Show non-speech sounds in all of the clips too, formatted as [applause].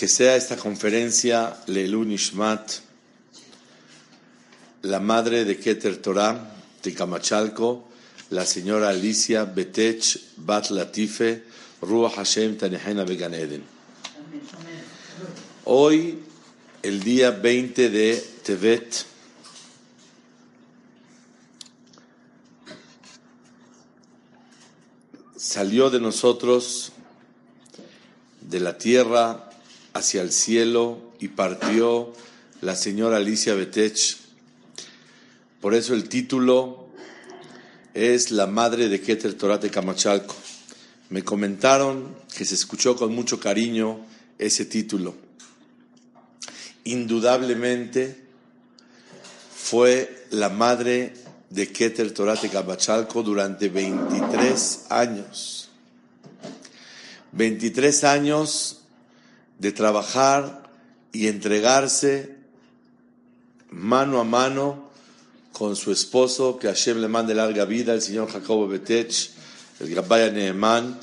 que sea esta conferencia Leilu Nishmat, la madre de Keter Torah de Camachalco, la señora Alicia Betech Bat Latife, Ruach Hashem Tanehena Began Eden. Hoy, el día 20 de Tevet, salió de nosotros de la tierra hacia el cielo y partió la señora Alicia Betech. Por eso el título es La madre de Keter Torate Camachalco. Me comentaron que se escuchó con mucho cariño ese título. Indudablemente fue la madre de Keter Torate Camachalco durante 23 años. 23 años de trabajar y entregarse mano a mano con su esposo, que Hashem le mande larga vida, el señor Jacobo Betech, el Gabaya Nehemán.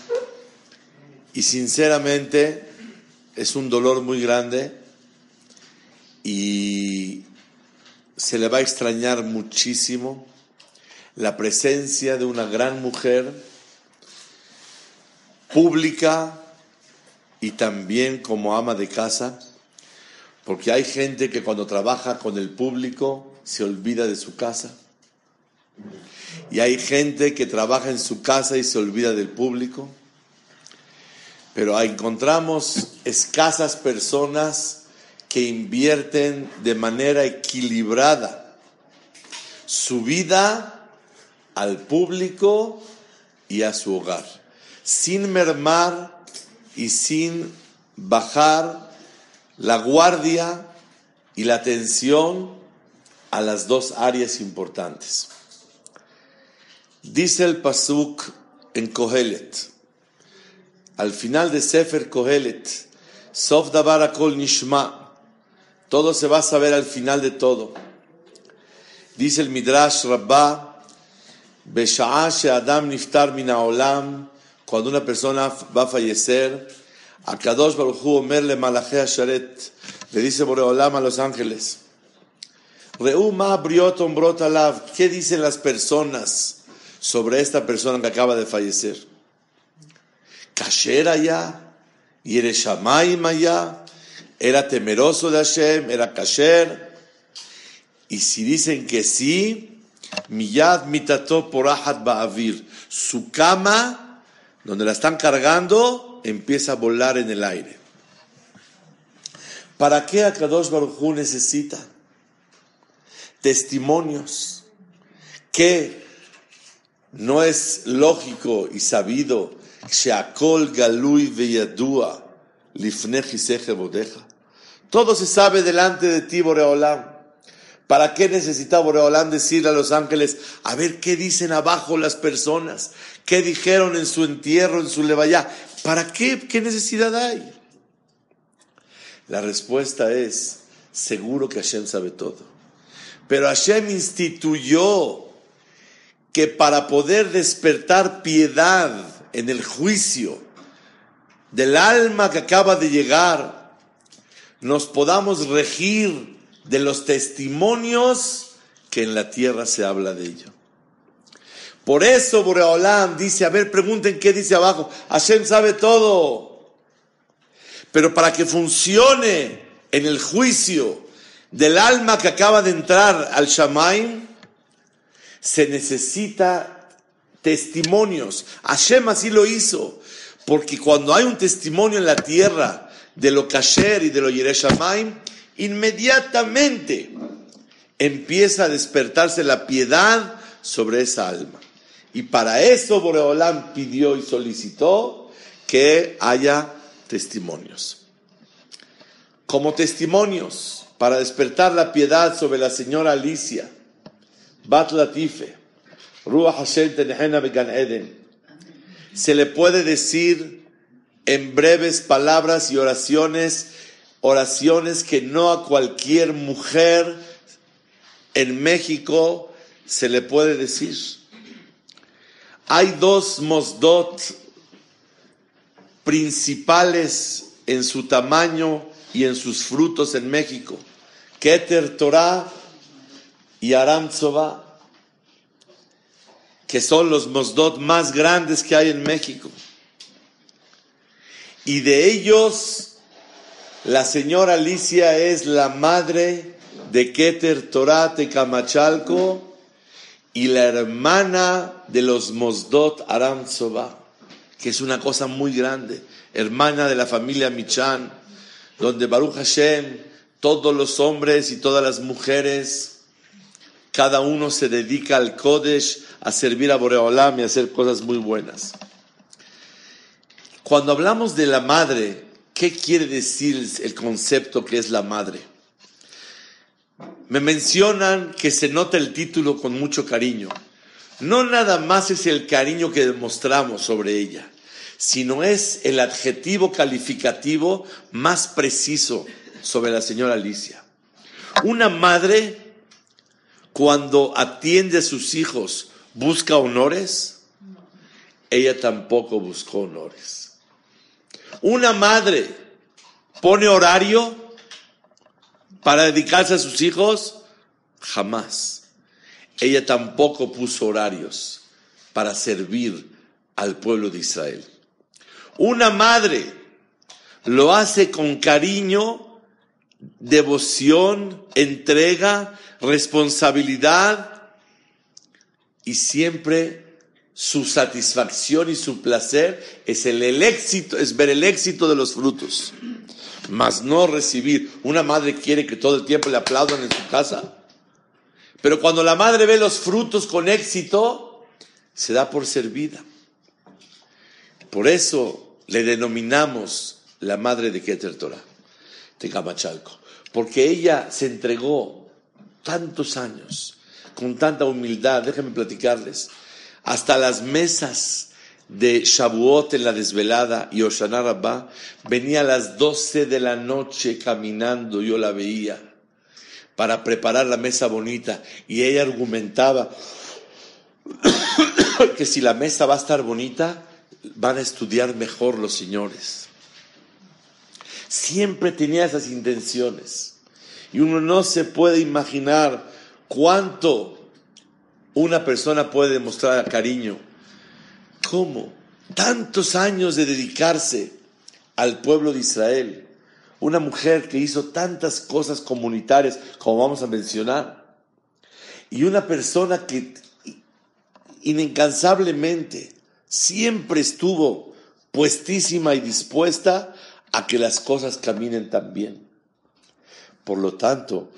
Y sinceramente es un dolor muy grande y se le va a extrañar muchísimo la presencia de una gran mujer pública, y también como ama de casa, porque hay gente que cuando trabaja con el público se olvida de su casa. Y hay gente que trabaja en su casa y se olvida del público. Pero encontramos escasas personas que invierten de manera equilibrada su vida al público y a su hogar, sin mermar y sin bajar la guardia y la atención a las dos áreas importantes. Dice el Pasuk en Kohelet, al final de Sefer Kohelet, Sof Dabar Nishma, todo se va a saber al final de todo. Dice el Midrash Rabbah, Besha'a Adam niftar min olam cuando una persona va a fallecer, a Kadosh Baruch Hu Omerle Malachea Sharet, le dice Boreolam a los ángeles, Reuma Brot Alav, ¿qué dicen las personas sobre esta persona que acaba de fallecer? Kasher allá, y Shamaim allá, era temeroso de Hashem, era kasher, y si dicen que sí, Miyad mitato porahat ba'avir, su cama donde la están cargando, empieza a volar en el aire. ¿Para qué Akadosh Baruj necesita testimonios que no es lógico y sabido Galui Veyadua Todo se sabe delante de ti, Boreolam. ¿Para qué necesita Boreolán decirle a los ángeles, a ver qué dicen abajo las personas? ¿Qué dijeron en su entierro, en su levaya? ¿Para qué? ¿Qué necesidad hay? La respuesta es, seguro que Hashem sabe todo. Pero Hashem instituyó que para poder despertar piedad en el juicio del alma que acaba de llegar, nos podamos regir de los testimonios que en la tierra se habla de ello. Por eso Boreolam dice, a ver, pregunten qué dice abajo. Hashem sabe todo. Pero para que funcione en el juicio del alma que acaba de entrar al Shamaim, se necesita testimonios. Hashem así lo hizo. Porque cuando hay un testimonio en la tierra de lo kasher y de lo Yereshamaim, inmediatamente empieza a despertarse la piedad sobre esa alma. Y para eso Boreolam pidió y solicitó que haya testimonios. Como testimonios para despertar la piedad sobre la señora Alicia, Bat Latife, Ruach Hashem Began Eden, se le puede decir en breves palabras y oraciones oraciones que no a cualquier mujer en México se le puede decir. Hay dos mosdot principales en su tamaño y en sus frutos en México. Keter Torah y Aram que son los Mosdot más grandes que hay en México. Y de ellos, la señora Alicia es la madre de Keter Torah Camachalco y la hermana de los Mosdot Aram que es una cosa muy grande, hermana de la familia Michan, donde Baruch Hashem, todos los hombres y todas las mujeres, cada uno se dedica al Kodesh, a servir a Boreolam y a hacer cosas muy buenas. Cuando hablamos de la madre, ¿qué quiere decir el concepto que es la madre? Me mencionan que se nota el título con mucho cariño no nada más es el cariño que demostramos sobre ella, sino es el adjetivo calificativo más preciso sobre la señora Alicia. Una madre, cuando atiende a sus hijos, busca honores, ella tampoco buscó honores. Una madre pone horario para dedicarse a sus hijos, jamás ella tampoco puso horarios para servir al pueblo de Israel. Una madre lo hace con cariño, devoción, entrega, responsabilidad y siempre su satisfacción y su placer es el, ver el éxito de los frutos, mas no recibir. Una madre quiere que todo el tiempo le aplaudan en su casa. Pero cuando la madre ve los frutos con éxito, se da por servida. Por eso le denominamos la madre de Keter Torah, de Camachalco. Porque ella se entregó tantos años, con tanta humildad, déjenme platicarles, hasta las mesas de Shavuot en la desvelada y Oshana Rabbah, venía a las doce de la noche caminando, yo la veía para preparar la mesa bonita. Y ella argumentaba [coughs] que si la mesa va a estar bonita, van a estudiar mejor los señores. Siempre tenía esas intenciones. Y uno no se puede imaginar cuánto una persona puede demostrar cariño. ¿Cómo? Tantos años de dedicarse al pueblo de Israel una mujer que hizo tantas cosas comunitarias como vamos a mencionar, y una persona que incansablemente siempre estuvo puestísima y dispuesta a que las cosas caminen tan bien. Por lo tanto,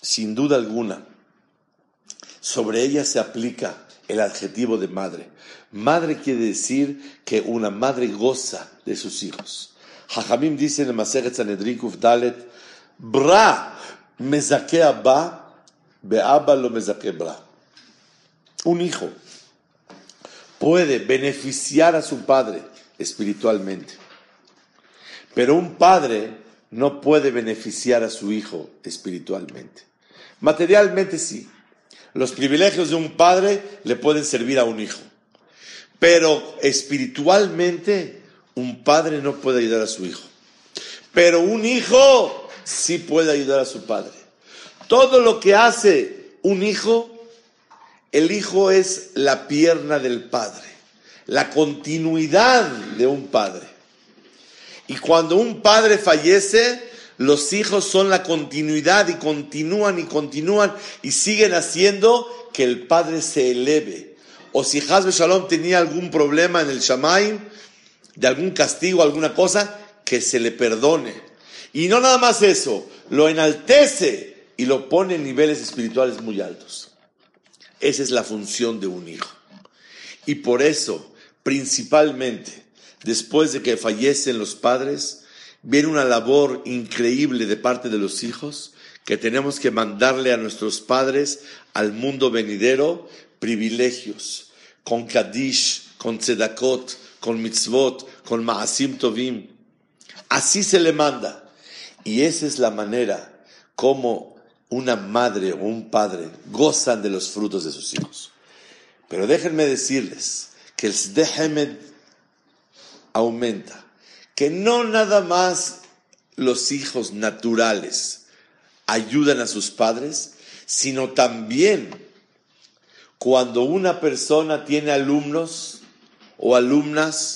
sin duda alguna, sobre ella se aplica el adjetivo de madre. Madre quiere decir que una madre goza de sus hijos. Jajamim dice en el Maseret Sanedrin Dalet, Bra mezake abba, beaba lo mezake bra. Un hijo puede beneficiar a su padre espiritualmente, pero un padre no puede beneficiar a su hijo espiritualmente. Materialmente sí. Los privilegios de un padre le pueden servir a un hijo, pero espiritualmente un padre no puede ayudar a su hijo, pero un hijo sí puede ayudar a su padre. Todo lo que hace un hijo, el hijo es la pierna del padre, la continuidad de un padre. Y cuando un padre fallece, los hijos son la continuidad y continúan y continúan y siguen haciendo que el padre se eleve. O si Hazbe Shalom tenía algún problema en el Shamaim, de algún castigo, alguna cosa, que se le perdone. Y no nada más eso, lo enaltece y lo pone en niveles espirituales muy altos. Esa es la función de un hijo. Y por eso, principalmente, después de que fallecen los padres, viene una labor increíble de parte de los hijos que tenemos que mandarle a nuestros padres al mundo venidero privilegios, con Kadish, con Tzedakot, con mitzvot, con maasim tovim. Así se le manda. Y esa es la manera como una madre o un padre gozan de los frutos de sus hijos. Pero déjenme decirles que el Sdehemed aumenta que no nada más los hijos naturales ayudan a sus padres, sino también cuando una persona tiene alumnos o alumnas,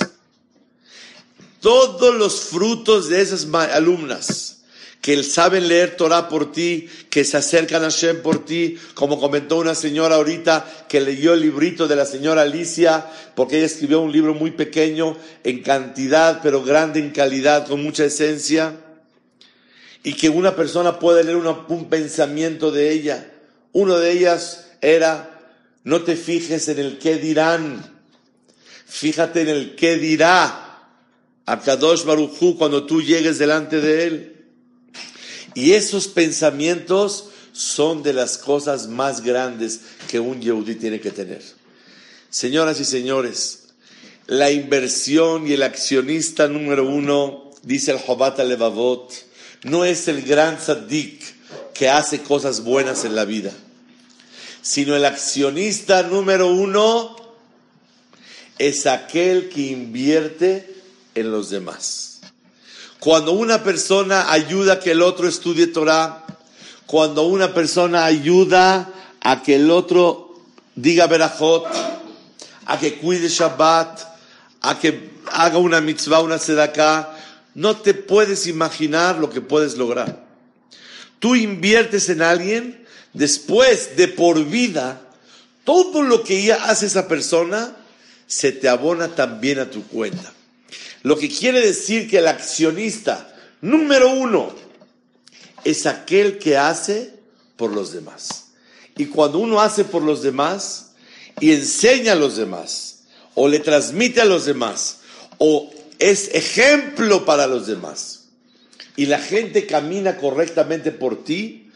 todos los frutos de esas alumnas que saben leer Torah por ti, que se acercan a Shem por ti, como comentó una señora ahorita que leyó el librito de la señora Alicia, porque ella escribió un libro muy pequeño en cantidad, pero grande en calidad, con mucha esencia, y que una persona puede leer un pensamiento de ella. Uno de ellas era, no te fijes en el qué dirán, fíjate en el qué dirá. A Kadosh Baruchu cuando tú llegues delante de él. Y esos pensamientos son de las cosas más grandes que un Yehudi tiene que tener. Señoras y señores, la inversión y el accionista número uno, dice el Jobat Levavot, no es el gran tzaddik que hace cosas buenas en la vida, sino el accionista número uno es aquel que invierte en los demás. Cuando una persona ayuda a que el otro estudie Torah, cuando una persona ayuda a que el otro diga Berajot, a que cuide Shabbat, a que haga una mitzvah, una tzedakah, no te puedes imaginar lo que puedes lograr. Tú inviertes en alguien, después de por vida, todo lo que ya hace esa persona se te abona también a tu cuenta. Lo que quiere decir que el accionista número uno es aquel que hace por los demás. Y cuando uno hace por los demás y enseña a los demás, o le transmite a los demás, o es ejemplo para los demás, y la gente camina correctamente por ti,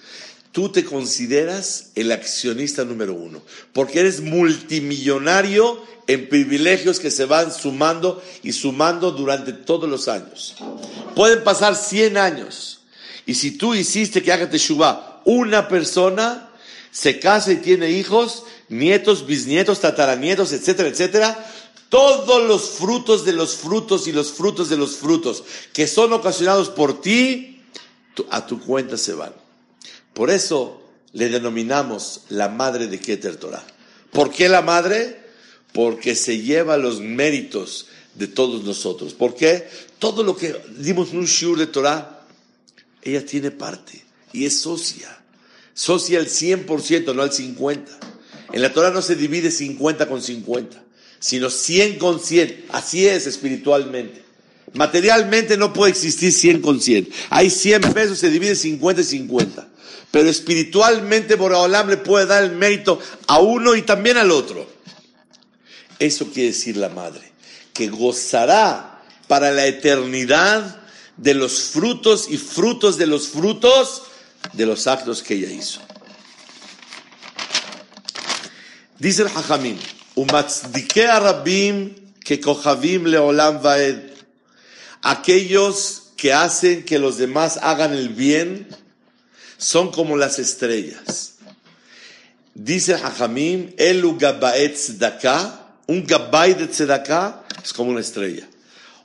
tú te consideras el accionista número uno, porque eres multimillonario en privilegios que se van sumando y sumando durante todos los años. Pueden pasar 100 años, y si tú hiciste que haga Teshuvah una persona, se casa y tiene hijos, nietos, bisnietos, tataranietos, etcétera, etcétera, todos los frutos de los frutos y los frutos de los frutos que son ocasionados por ti, a tu cuenta se van. Por eso le denominamos la madre de Keter Torah. ¿Por qué la madre? Porque se lleva los méritos de todos nosotros. ¿Por qué? Todo lo que dimos en un shur de Torah, ella tiene parte y es socia. Socia al 100%, no al 50%. En la Torah no se divide 50 con 50, sino 100 con 100. Así es espiritualmente. Materialmente no puede existir 100 con 100. Hay 100 pesos, se divide 50 y 50. Pero espiritualmente Boraholam le puede dar el mérito a uno y también al otro. Eso quiere decir la madre, que gozará para la eternidad de los frutos y frutos de los frutos de los actos que ella hizo. Dice el Hajamim, rabim que kochavim leolam vaed. Aquellos que hacen que los demás hagan el bien, son como las estrellas. Dice Hajamim, Elu Gabaet un Gabay de es como una estrella.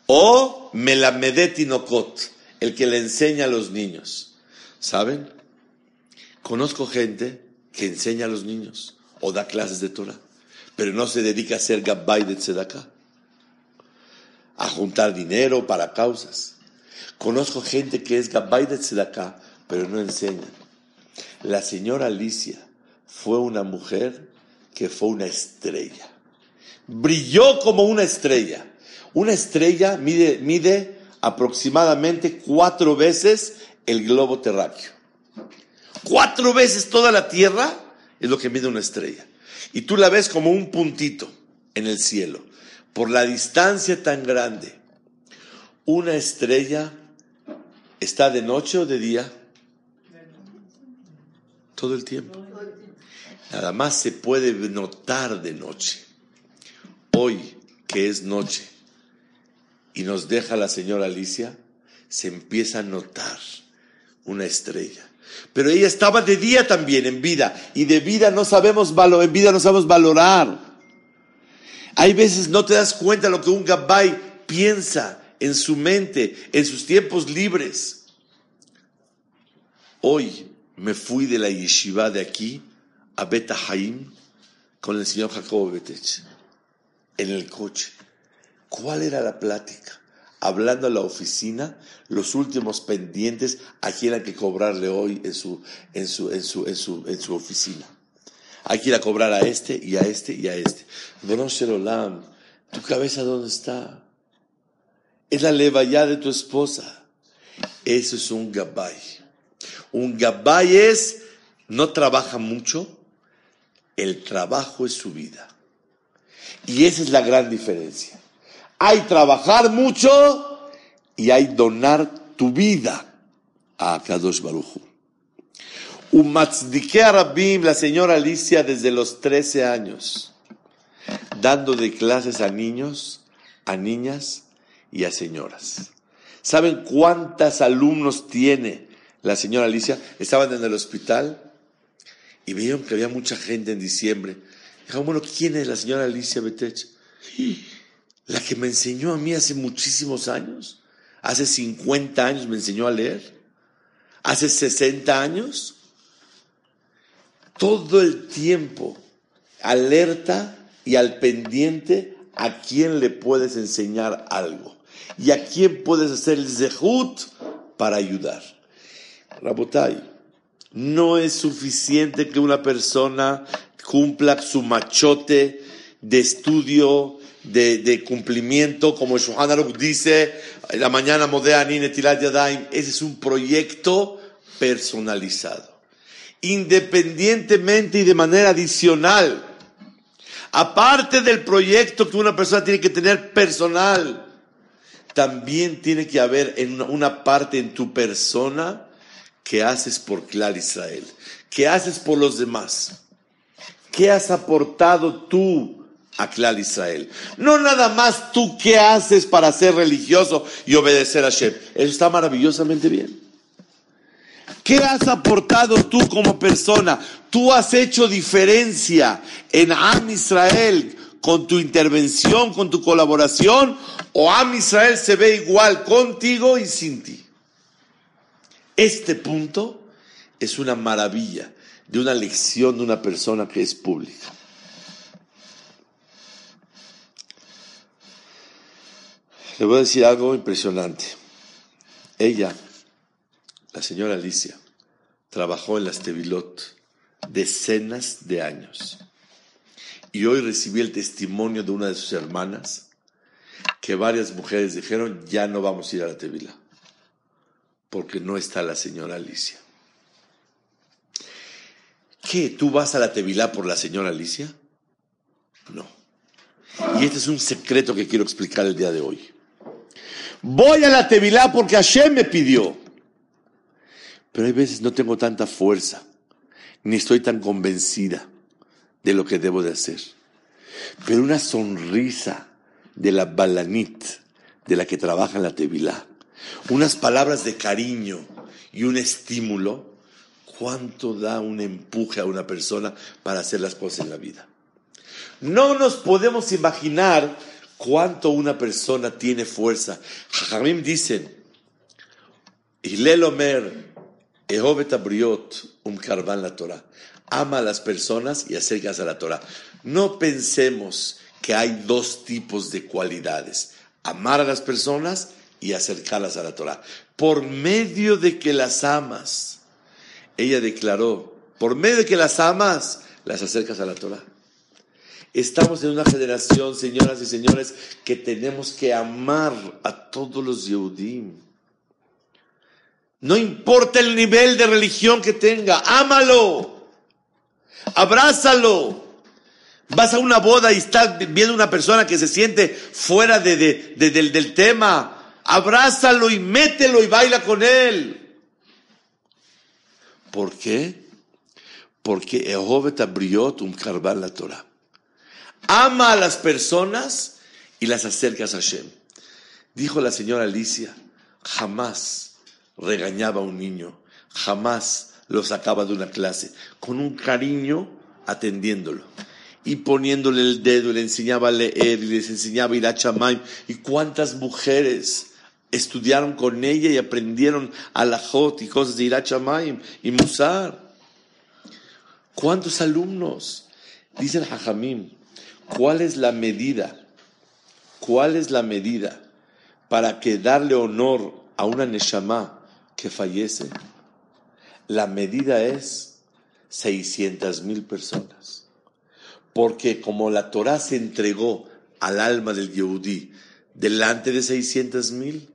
O Melamedet Inokot, el que le enseña a los niños. ¿Saben? Conozco gente que enseña a los niños o da clases de Torah, pero no se dedica a ser Gabay de Tzedakah, a juntar dinero para causas. Conozco gente que es Gabay de Tzedakah, pero no enseñan. La señora Alicia fue una mujer que fue una estrella. Brilló como una estrella. Una estrella mide, mide aproximadamente cuatro veces el globo terráqueo. Cuatro veces toda la Tierra es lo que mide una estrella. Y tú la ves como un puntito en el cielo. Por la distancia tan grande. Una estrella está de noche o de día todo el tiempo. Nada más se puede notar de noche. Hoy, que es noche, y nos deja la señora Alicia, se empieza a notar una estrella. Pero ella estaba de día también, en vida, y de vida no sabemos valorar, en vida no sabemos valorar. Hay veces no te das cuenta lo que un gabay piensa en su mente, en sus tiempos libres. Hoy me fui de la yeshiva de aquí a Beta Haim con el señor Jacobo Betech en el coche. ¿Cuál era la plática? Hablando a la oficina, los últimos pendientes a quién hay que cobrarle hoy en su, en su, en su, en su, en su oficina. Hay que ir a cobrar a este y a este y a este. Don Sherolam, ¿tu cabeza dónde está? Es la leva ya de tu esposa. Eso es un gabay. Un gabay es, no trabaja mucho, el trabajo es su vida. Y esa es la gran diferencia. Hay trabajar mucho y hay donar tu vida a Kadosh Baruchu. Umatzdike Rabim, la señora Alicia, desde los 13 años, dando de clases a niños, a niñas y a señoras. ¿Saben cuántas alumnos tiene la señora Alicia? Estaban en el hospital y vieron que había mucha gente en diciembre. Dijeron, bueno, ¿quién es la señora Alicia Betech? La que me enseñó a mí hace muchísimos años. Hace 50 años me enseñó a leer. Hace 60 años. Todo el tiempo alerta y al pendiente a quién le puedes enseñar algo y a quién puedes hacer el zehut para ayudar. Rabotai, no es suficiente que una persona cumpla su machote de estudio, de, cumplimiento, como Shohan dice, la mañana modea Netilat Yadayim. Ese es un proyecto personalizado. Independientemente y de manera adicional, aparte del proyecto que una persona tiene que tener personal, también tiene que haber en una parte en tu persona ¿Qué haces por Clar Israel? ¿Qué haces por los demás? ¿Qué has aportado tú a Clar Israel? No nada más tú qué haces para ser religioso y obedecer a Shem. Eso está maravillosamente bien. ¿Qué has aportado tú como persona? ¿Tú has hecho diferencia en Am Israel con tu intervención, con tu colaboración? ¿O Am Israel se ve igual contigo y sin ti? Este punto es una maravilla de una lección de una persona que es pública. Le voy a decir algo impresionante. Ella, la señora Alicia, trabajó en las Tevilot decenas de años. Y hoy recibí el testimonio de una de sus hermanas que varias mujeres dijeron, ya no vamos a ir a la Tevila porque no está la señora Alicia. ¿Qué? ¿Tú vas a la Tevilá por la señora Alicia? No. Y este es un secreto que quiero explicar el día de hoy. Voy a la Tevilá porque Hashem me pidió. Pero hay veces no tengo tanta fuerza, ni estoy tan convencida de lo que debo de hacer. Pero una sonrisa de la balanit, de la que trabaja en la Tevilá, unas palabras de cariño y un estímulo, cuánto da un empuje a una persona para hacer las cosas en la vida. No nos podemos imaginar cuánto una persona tiene fuerza. Jajamim dicen, Omer, um la Torah. Ama a las personas y acercas a la Torah. No pensemos que hay dos tipos de cualidades. Amar a las personas y acercarlas a la Torah. Por medio de que las amas, ella declaró, por medio de que las amas, las acercas a la Torah. Estamos en una generación, señoras y señores, que tenemos que amar a todos los Yehudim. No importa el nivel de religión que tenga, ámalo, abrázalo. Vas a una boda y estás viendo una persona que se siente fuera de, del, del tema, abrázalo y mételo y baila con él. ¿Por qué? Porque abriot un carbán la Torah. Ama a las personas y las acercas a Hashem. Dijo la señora Alicia, jamás regañaba a un niño, jamás lo sacaba de una clase, con un cariño atendiéndolo y poniéndole el dedo, le enseñaba a leer y les enseñaba a ir a Chamaim. ¿Y cuántas mujeres estudiaron con ella y aprendieron alajot y cosas de Irachamayim y Musar. ¿Cuántos alumnos? Dice el Hajamim, ¿cuál es la medida? ¿Cuál es la medida para que darle honor a una Neshama que fallece? La medida es 600 mil personas. Porque como la Torah se entregó al alma del Yehudí delante de 600 mil,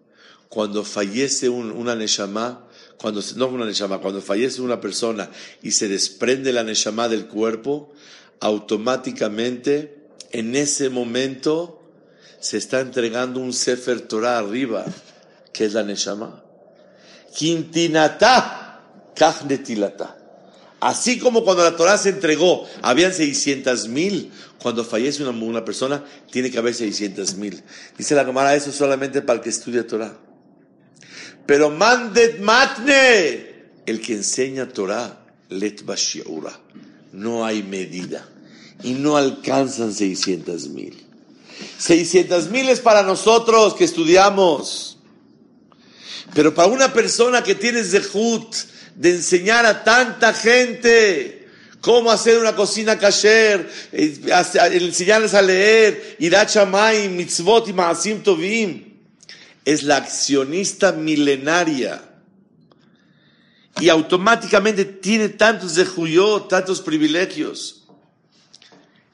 cuando fallece una Neshama, cuando, no una Neshama, cuando fallece una persona y se desprende la Neshama del cuerpo, automáticamente en ese momento se está entregando un Sefer Torah arriba, que es la Neshama. Quintinata, Kachnetilata. Así como cuando la Torah se entregó, habían 600 mil, cuando fallece una, una, persona, tiene que haber 600 mil. Dice la Gemara, eso solamente para el que estudia Torah. Pero mandet matne, el que enseña Torah, let bashiura. No hay medida. Y no alcanzan 600 mil. 600 mil es para nosotros que estudiamos. Pero para una persona que tiene zehut de enseñar a tanta gente cómo hacer una cocina kasher, eh, enseñarles a leer, irachamay, mitzvot y maasim tovim, es la accionista milenaria. Y automáticamente tiene tantos de tantos privilegios.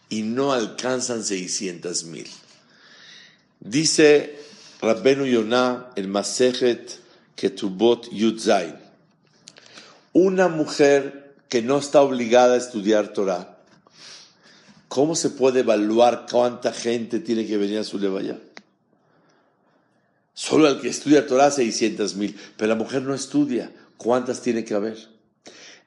Y no alcanzan 600 mil. Dice Rabbenu Yonah, el Masejet Ketubot Yudzain. Una mujer que no está obligada a estudiar Torah, ¿cómo se puede evaluar cuánta gente tiene que venir a su levaya? Solo el que estudia Torah, 600 mil. Pero la mujer no estudia. ¿Cuántas tiene que haber?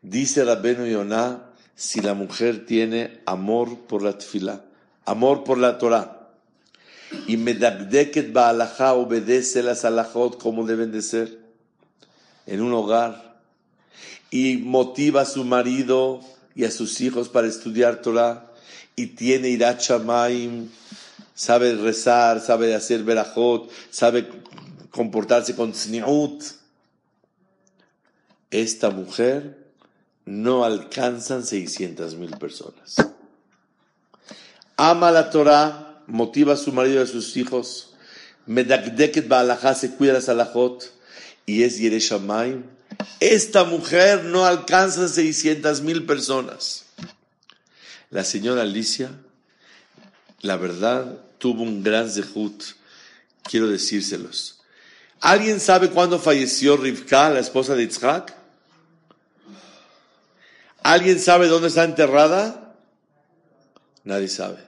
Dice Rabbenu Yonah, si la mujer tiene amor por la tefila, amor por la Torah, y medabdeket ba'alajá obedece las alajot como deben de ser, en un hogar, y motiva a su marido y a sus hijos para estudiar Torah, y tiene irachamaim, sabe rezar, sabe hacer verajot, sabe comportarse con tzniut. Esta mujer no alcanzan 600 mil personas. Ama la Torah, motiva a su marido y a sus hijos. Medakdeket ba'alajá se cuida las alajot y es Yereshamayim. Esta mujer no alcanza 600 mil personas. La señora Alicia, la verdad, tuvo un gran zehut. Quiero decírselos. ¿Alguien sabe cuándo falleció Rivka, la esposa de Yitzhak? ¿Alguien sabe dónde está enterrada? Nadie sabe.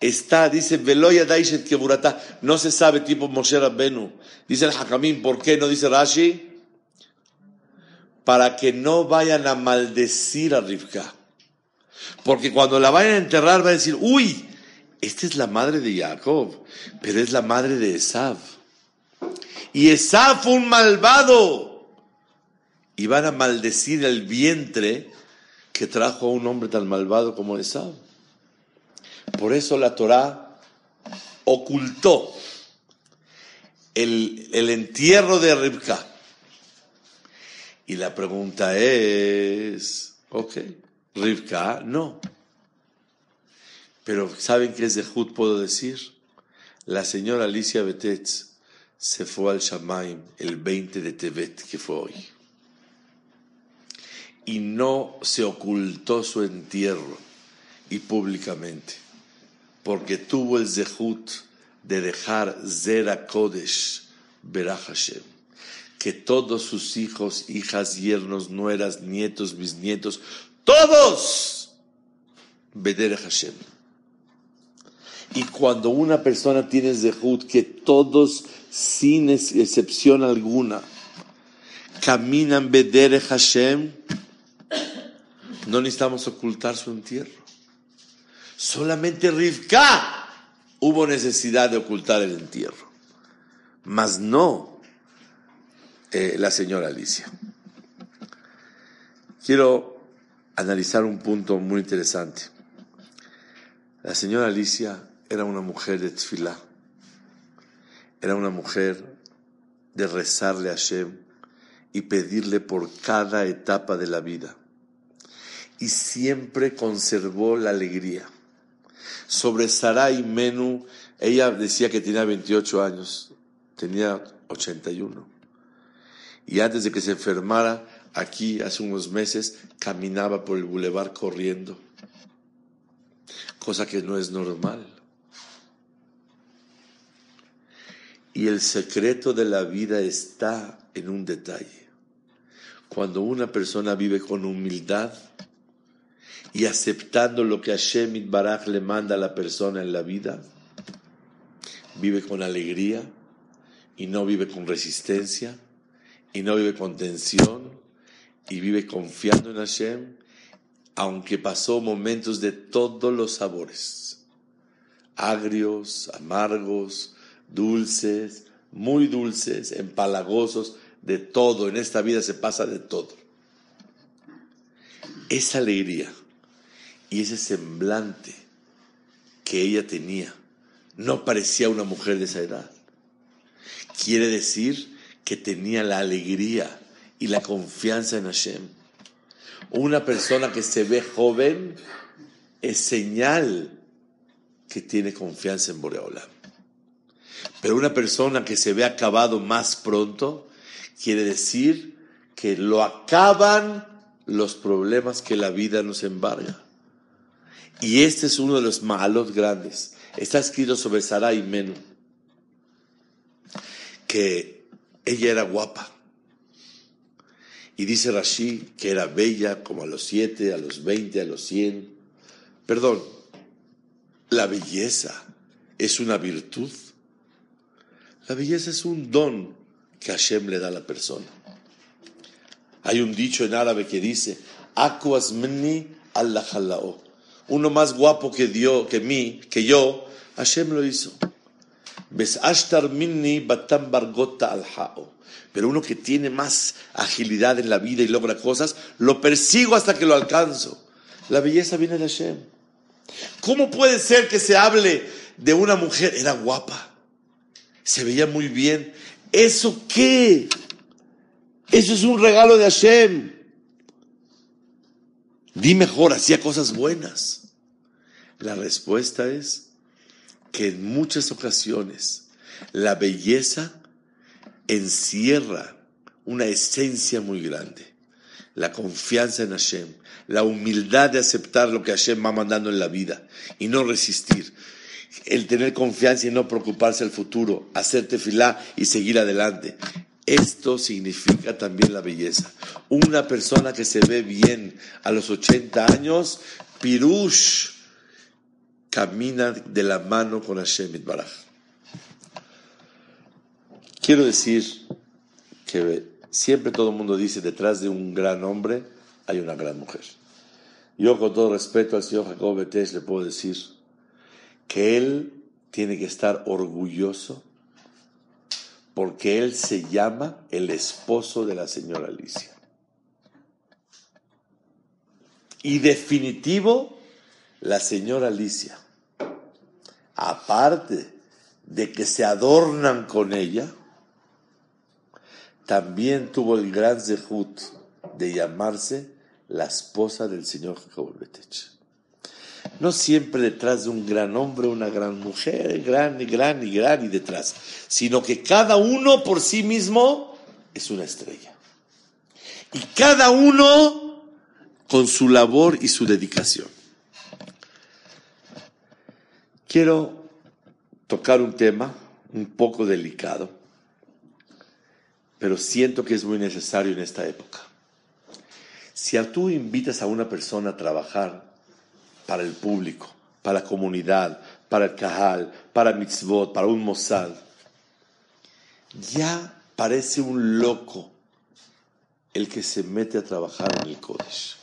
Está, dice, Veloya Daishet Keburata. No se sabe, tipo Moshe Rabbenu. Dice el Hakamim, ¿por qué no dice Rashi? Para que no vayan a maldecir a Rivka. Porque cuando la vayan a enterrar, va a decir, uy, esta es la madre de Jacob, pero es la madre de Esav. Y Esav fue un malvado. Y van a maldecir el vientre que trajo a un hombre tan malvado como Esav. Por eso la Torah ocultó el, el entierro de Ribka. Y la pregunta es, ok, Ribka no. Pero ¿saben qué es de Jud puedo decir? La señora Alicia Betetz se fue al Shamaim el 20 de Tevet, que fue hoy. Y no se ocultó su entierro y públicamente, porque tuvo el zehut de dejar Zera Kodesh Berach Hashem, que todos sus hijos, hijas, yernos, nueras, nietos, bisnietos, todos, Beder Hashem y cuando una persona tiene zehut, que todos, sin excepción alguna, caminan Bedere Hashem, no necesitamos ocultar su entierro. Solamente Rivka hubo necesidad de ocultar el entierro, mas no eh, la señora Alicia. Quiero analizar un punto muy interesante. La señora Alicia era una mujer de tefilá, era una mujer de rezarle a Hashem y pedirle por cada etapa de la vida. Y siempre conservó la alegría. Sobre Sarai Menú, ella decía que tenía 28 años, tenía 81. Y antes de que se enfermara, aquí hace unos meses, caminaba por el bulevar corriendo, cosa que no es normal. Y el secreto de la vida está en un detalle. Cuando una persona vive con humildad y aceptando lo que Hashem Baraj le manda a la persona en la vida, vive con alegría y no vive con resistencia y no vive con tensión y vive confiando en Hashem, aunque pasó momentos de todos los sabores, agrios, amargos, dulces, muy dulces, empalagosos, de todo. En esta vida se pasa de todo. Esa alegría y ese semblante que ella tenía no parecía una mujer de esa edad. Quiere decir que tenía la alegría y la confianza en Hashem. Una persona que se ve joven es señal que tiene confianza en Boreola. Pero una persona que se ve acabado más pronto, quiere decir que lo acaban los problemas que la vida nos embarga. Y este es uno de los malos grandes. Está escrito sobre Sarai Menú, que ella era guapa. Y dice Rashi que era bella como a los siete, a los veinte, a los cien. Perdón, la belleza es una virtud. La belleza es un don que Hashem le da a la persona. Hay un dicho en árabe que dice, Aquas minni Uno más guapo que, Dios, que mí, que yo, Hashem lo hizo. minni batam bargota al Pero uno que tiene más agilidad en la vida y logra cosas, lo persigo hasta que lo alcanzo. La belleza viene de Hashem. ¿Cómo puede ser que se hable de una mujer? Era guapa se veía muy bien. ¿Eso qué? Eso es un regalo de Hashem. Di mejor, hacía cosas buenas. La respuesta es que en muchas ocasiones la belleza encierra una esencia muy grande. La confianza en Hashem, la humildad de aceptar lo que Hashem va mandando en la vida y no resistir el tener confianza y no preocuparse al futuro, hacer tefilá y seguir adelante. Esto significa también la belleza. Una persona que se ve bien a los 80 años, pirush, camina de la mano con Hashem Baraj. Quiero decir que siempre todo el mundo dice detrás de un gran hombre hay una gran mujer. Yo con todo respeto al señor Jacob Betes le puedo decir que él tiene que estar orgulloso porque él se llama el esposo de la señora Alicia. Y definitivo, la señora Alicia, aparte de que se adornan con ella, también tuvo el gran zehut de llamarse la esposa del señor Jacob. No siempre detrás de un gran hombre, una gran mujer, gran y gran y gran y detrás, sino que cada uno por sí mismo es una estrella. Y cada uno con su labor y su dedicación. Quiero tocar un tema un poco delicado, pero siento que es muy necesario en esta época. Si tú invitas a una persona a trabajar para el público, para la comunidad, para el Kahal, para mitzvot, para un Mossad. Ya parece un loco el que se mete a trabajar en el Kodesh.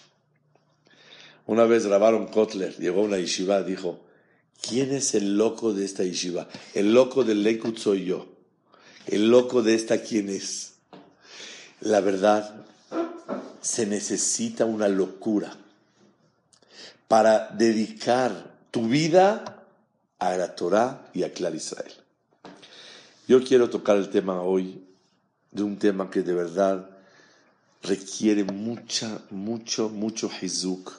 Una vez grabaron Kotler, llegó una yeshiva, dijo, ¿quién es el loco de esta yeshiva? El loco del Lekut soy yo. El loco de esta, ¿quién es? La verdad, se necesita una locura para dedicar tu vida a la Torah y a Clar Israel. Yo quiero tocar el tema hoy de un tema que de verdad requiere mucha, mucho, mucho hizuk.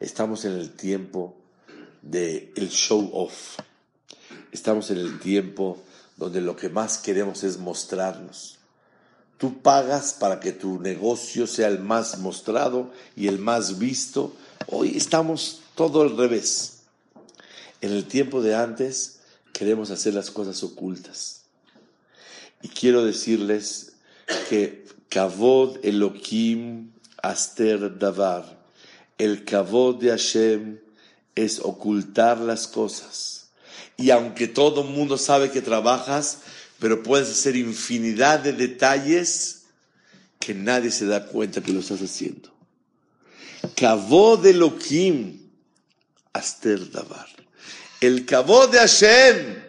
Estamos en el tiempo del el show off. Estamos en el tiempo donde lo que más queremos es mostrarnos. Tú pagas para que tu negocio sea el más mostrado y el más visto. Hoy estamos todo al revés. En el tiempo de antes queremos hacer las cosas ocultas. Y quiero decirles que Kavod Elohim Aster Davar, el Kavod de Hashem es ocultar las cosas. Y aunque todo el mundo sabe que trabajas, pero puedes hacer infinidad de detalles que nadie se da cuenta que lo estás haciendo. Kavod Elohim Aster Davar. El Kavod de Hashem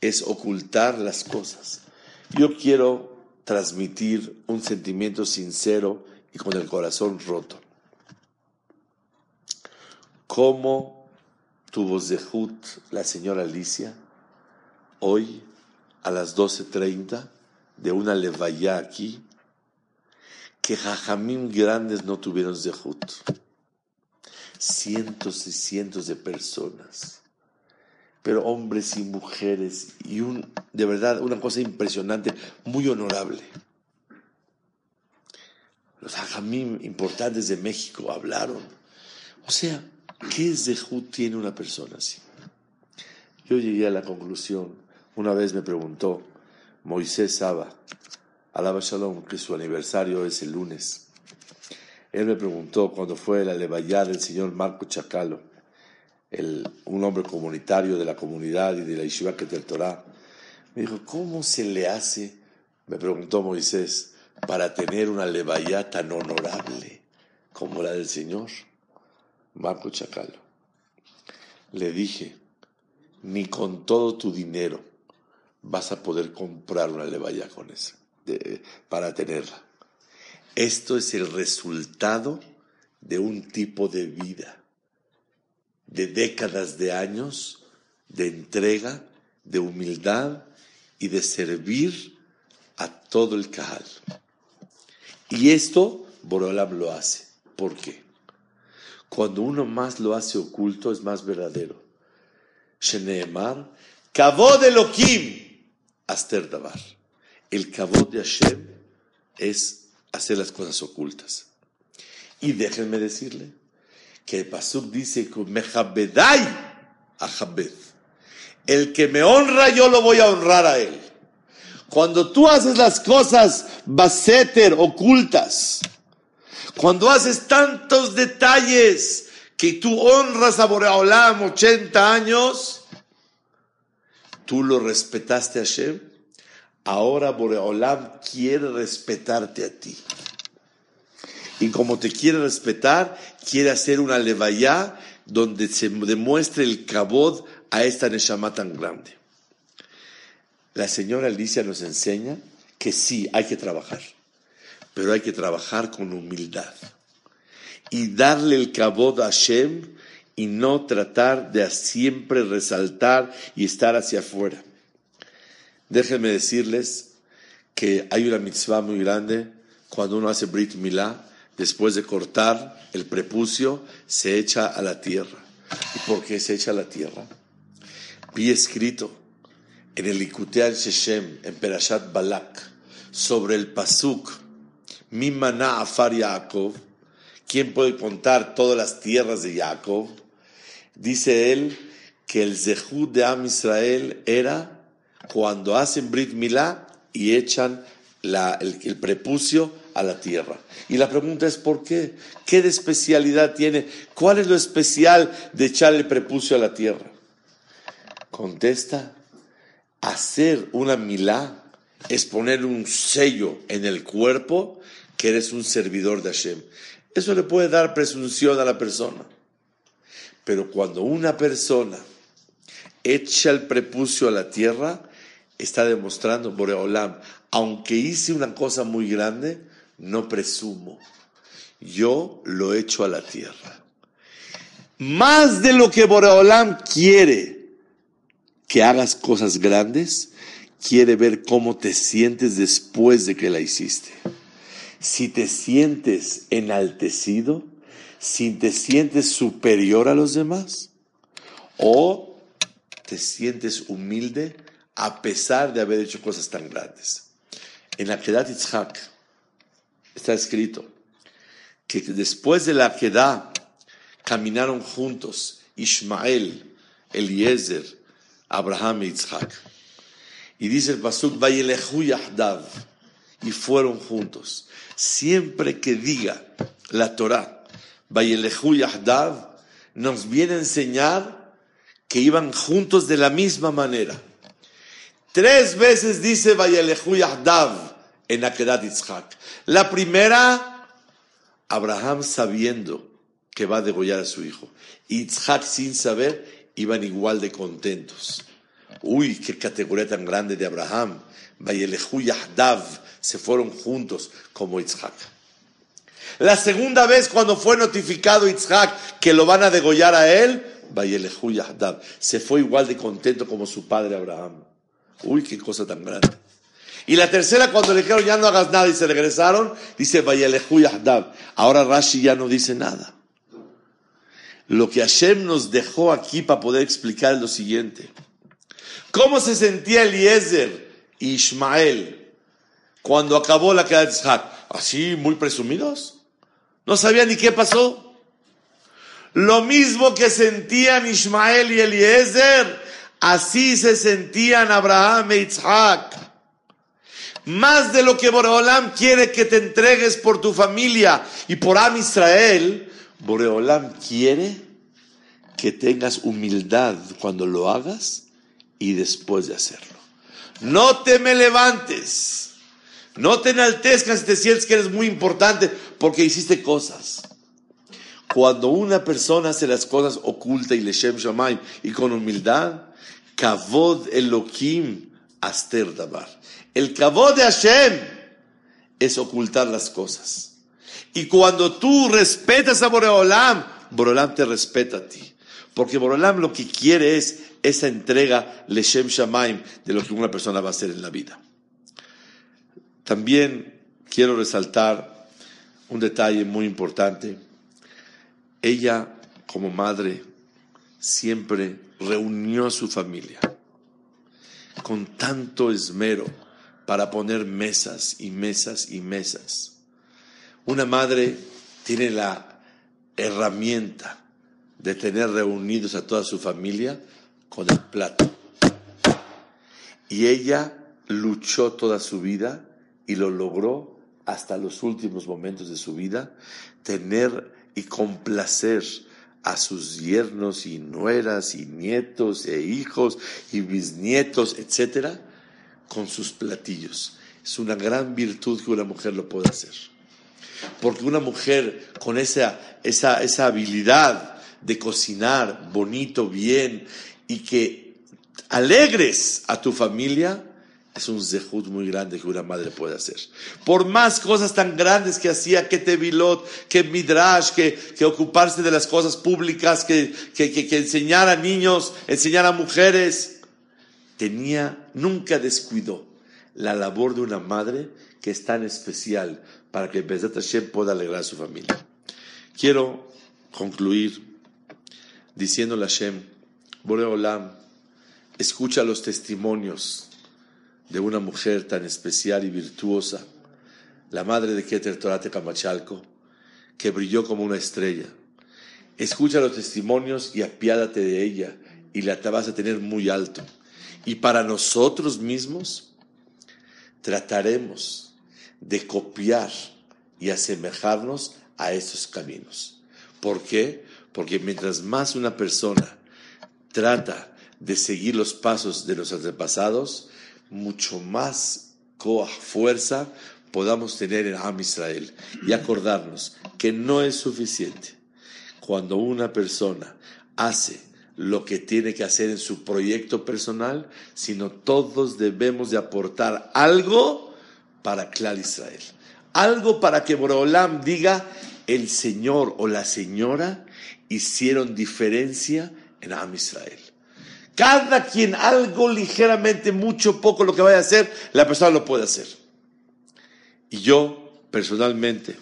es ocultar las cosas. Yo quiero transmitir un sentimiento sincero y con el corazón roto. ¿Cómo tuvo Zehut la señora Alicia hoy a las 12.30 de una levaya aquí? Que jajamín grandes no tuvieron Zehut. Cientos y cientos de personas pero hombres y mujeres, y un, de verdad una cosa impresionante, muy honorable. Los hajamim importantes de México hablaron. O sea, ¿qué zehut tiene una persona así? Yo llegué a la conclusión, una vez me preguntó Moisés Saba, Alaba Shalom, que su aniversario es el lunes. Él me preguntó cuando fue la levaya del señor Marco Chacalo, un hombre comunitario de la comunidad y de la Yeshiva Keter Torah, me dijo, ¿cómo se le hace, me preguntó Moisés, para tener una levaya tan honorable como la del Señor? Marco Chacalo. Le dije, ni con todo tu dinero vas a poder comprar una levaya con eso, para tenerla. Esto es el resultado de un tipo de vida de décadas de años de entrega, de humildad y de servir a todo el Cajal. Y esto Borolam lo hace. ¿Por qué? Cuando uno más lo hace oculto es más verdadero. Sheneemar, Kavod Aster Davar. El Kavod de Hashem es hacer las cosas ocultas. Y déjenme decirle, que el Pasuk dice. El que me honra, yo lo voy a honrar a él. Cuando tú haces las cosas baseter, ocultas, cuando haces tantos detalles que tú honras a Boreolam 80 años, tú lo respetaste a Hashem, ahora Boreolam quiere respetarte a ti. Y como te quiere respetar, quiere hacer una levaya donde se demuestre el cabod a esta Neshama tan grande. La señora Alicia nos enseña que sí, hay que trabajar, pero hay que trabajar con humildad y darle el cabod a Hashem y no tratar de siempre resaltar y estar hacia afuera. Déjenme decirles que hay una mitzvah muy grande cuando uno hace Brit Milá, después de cortar el prepucio, se echa a la tierra. ¿Y por qué se echa a la tierra? Vi escrito en el Ikutean Sheshem, en Perashat Balak, sobre el Pasuk, Mimana Afar Yaakov, ¿quién puede contar todas las tierras de Jacob? Dice él que el Zehud de Am Israel era cuando hacen Brit Milá y echan el prepucio a la tierra. Y la pregunta es ¿por qué? ¿Qué de especialidad tiene? ¿Cuál es lo especial de echarle el prepucio a la tierra? Contesta, hacer una milá es poner un sello en el cuerpo que eres un servidor de Hashem. Eso le puede dar presunción a la persona. Pero cuando una persona echa el prepucio a la tierra, está demostrando, Boreolam, aunque hice una cosa muy grande, no presumo. Yo lo echo a la tierra. Más de lo que Boreolam quiere que hagas cosas grandes, quiere ver cómo te sientes después de que la hiciste. Si te sientes enaltecido, si te sientes superior a los demás, o te sientes humilde a pesar de haber hecho cosas tan grandes. En la Kedat Yitzhak está escrito que después de la Kedah caminaron juntos Ismael, Eliezer, Abraham y Yitzhak. Y dice el Pasuk, y fueron juntos. Siempre que diga la Torah, Vayelehu Yahdav, nos viene a enseñar que iban juntos de la misma manera. Tres veces dice Vayelehu Yahdav en Akedat Yitzhak. La primera, Abraham sabiendo que va a degollar a su hijo. Yitzhak sin saber, iban igual de contentos. Uy, qué categoría tan grande de Abraham. Vayelehu Yahdav, se fueron juntos como Yitzhak. La segunda vez cuando fue notificado Yitzhak que lo van a degollar a él, se fue igual de contento como su padre Abraham. Uy, qué cosa tan grande. Y la tercera, cuando le dijeron ya no hagas nada y se regresaron, dice. Ahora Rashi ya no dice nada. Lo que Hashem nos dejó aquí para poder explicar es lo siguiente. ¿Cómo se sentía Eliezer y Ismael cuando acabó la queda de? Así, muy presumidos. No sabían ni qué pasó. Lo mismo que sentían Ismael y Eliezer, así se sentían Abraham e Isaac. Más de lo que Boreolam quiere que te entregues por tu familia y por Am Israel, Boreolam quiere que tengas humildad cuando lo hagas y después de hacerlo. No te me levantes. No te enaltezcas y te sientes que eres muy importante porque hiciste cosas. Cuando una persona hace las cosas oculta y leshem shamaim y con humildad, kavod elokim aster dabar. El kavod de Hashem es ocultar las cosas. Y cuando tú respetas a Boreolam, Boreolam te respeta a ti. Porque Boreolam lo que quiere es esa entrega leshem shamaim de lo que una persona va a hacer en la vida. También quiero resaltar un detalle muy importante. Ella, como madre, siempre reunió a su familia con tanto esmero para poner mesas y mesas y mesas. Una madre tiene la herramienta de tener reunidos a toda su familia con el plato. Y ella luchó toda su vida y lo logró hasta los últimos momentos de su vida, tener y complacer a sus yernos y nueras y nietos e hijos y bisnietos, etcétera, con sus platillos. Es una gran virtud que una mujer lo puede hacer. Porque una mujer con esa, esa, esa habilidad de cocinar bonito, bien, y que alegres a tu familia, es un zehut muy grande que una madre puede hacer. Por más cosas tan grandes que hacía, que Tevilot, que Midrash, que, que ocuparse de las cosas públicas, que, que, que, enseñar a niños, enseñar a mujeres, tenía, nunca descuidó la labor de una madre que es tan especial para que Bezat Hashem pueda alegrar a su familia. Quiero concluir diciéndole a Hashem, Boreolam, escucha los testimonios de una mujer tan especial y virtuosa, la madre de Keter Torate Camachalco, que brilló como una estrella. Escucha los testimonios y apiádate de ella y la vas a tener muy alto. Y para nosotros mismos trataremos de copiar y asemejarnos a esos caminos. ¿Por qué? Porque mientras más una persona trata de seguir los pasos de los antepasados, mucho más fuerza podamos tener en Am Israel y acordarnos que no es suficiente cuando una persona hace lo que tiene que hacer en su proyecto personal, sino todos debemos de aportar algo para Clar Israel. Algo para que Borolam diga, el señor o la señora hicieron diferencia en Am Israel. Cada quien algo ligeramente, mucho, poco, lo que vaya a hacer, la persona lo puede hacer. Y yo, personalmente,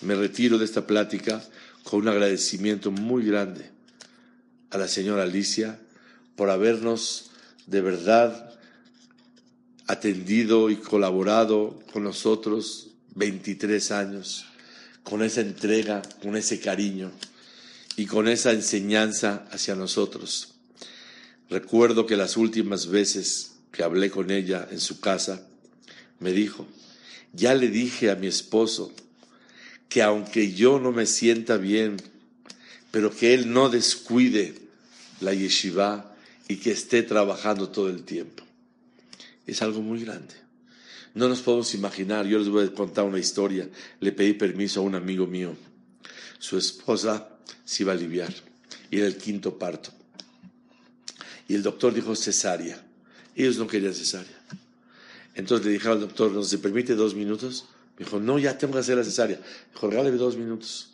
me retiro de esta plática con un agradecimiento muy grande a la señora Alicia por habernos de verdad atendido y colaborado con nosotros 23 años, con esa entrega, con ese cariño y con esa enseñanza hacia nosotros. Recuerdo que las últimas veces que hablé con ella en su casa, me dijo, ya le dije a mi esposo que aunque yo no me sienta bien, pero que él no descuide la yeshiva y que esté trabajando todo el tiempo. Es algo muy grande. No nos podemos imaginar, yo les voy a contar una historia. Le pedí permiso a un amigo mío. Su esposa se iba a aliviar y era el quinto parto. Y el doctor dijo cesárea. Ellos no querían cesárea. Entonces le dije al doctor, ¿nos se permite dos minutos? Me dijo, no, ya tengo que hacer la cesárea. Dijo, regáleme dos minutos.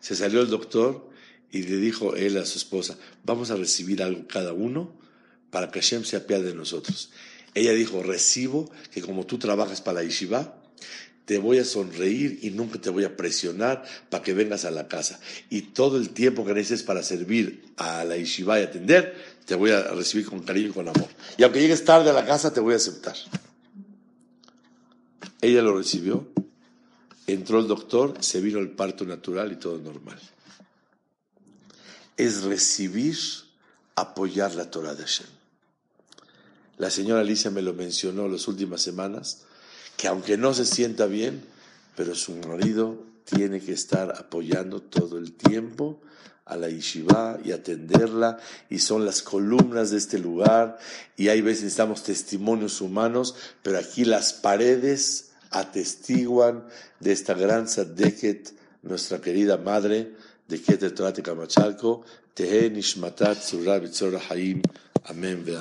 Se salió el doctor y le dijo él a su esposa, vamos a recibir algo cada uno para que Hashem se apiade de nosotros. Ella dijo, recibo que como tú trabajas para la yeshiva, te voy a sonreír y nunca te voy a presionar para que vengas a la casa. Y todo el tiempo que necesites para servir a la yeshiva y atender, te voy a recibir con cariño y con amor. Y aunque llegues tarde a la casa, te voy a aceptar. Ella lo recibió, entró el doctor, se vino el parto natural y todo normal. Es recibir, apoyar la Torah de Hashem. La señora Alicia me lo mencionó las últimas semanas que aunque no se sienta bien, pero su marido tiene que estar apoyando todo el tiempo a la yeshiva y atenderla, y son las columnas de este lugar, y hay veces necesitamos testimonios humanos, pero aquí las paredes atestiguan de esta gran Sadeket, nuestra querida madre, de Keter Torate Kamachalko, Tehe Nishmatat Surah Haim, Amén ve.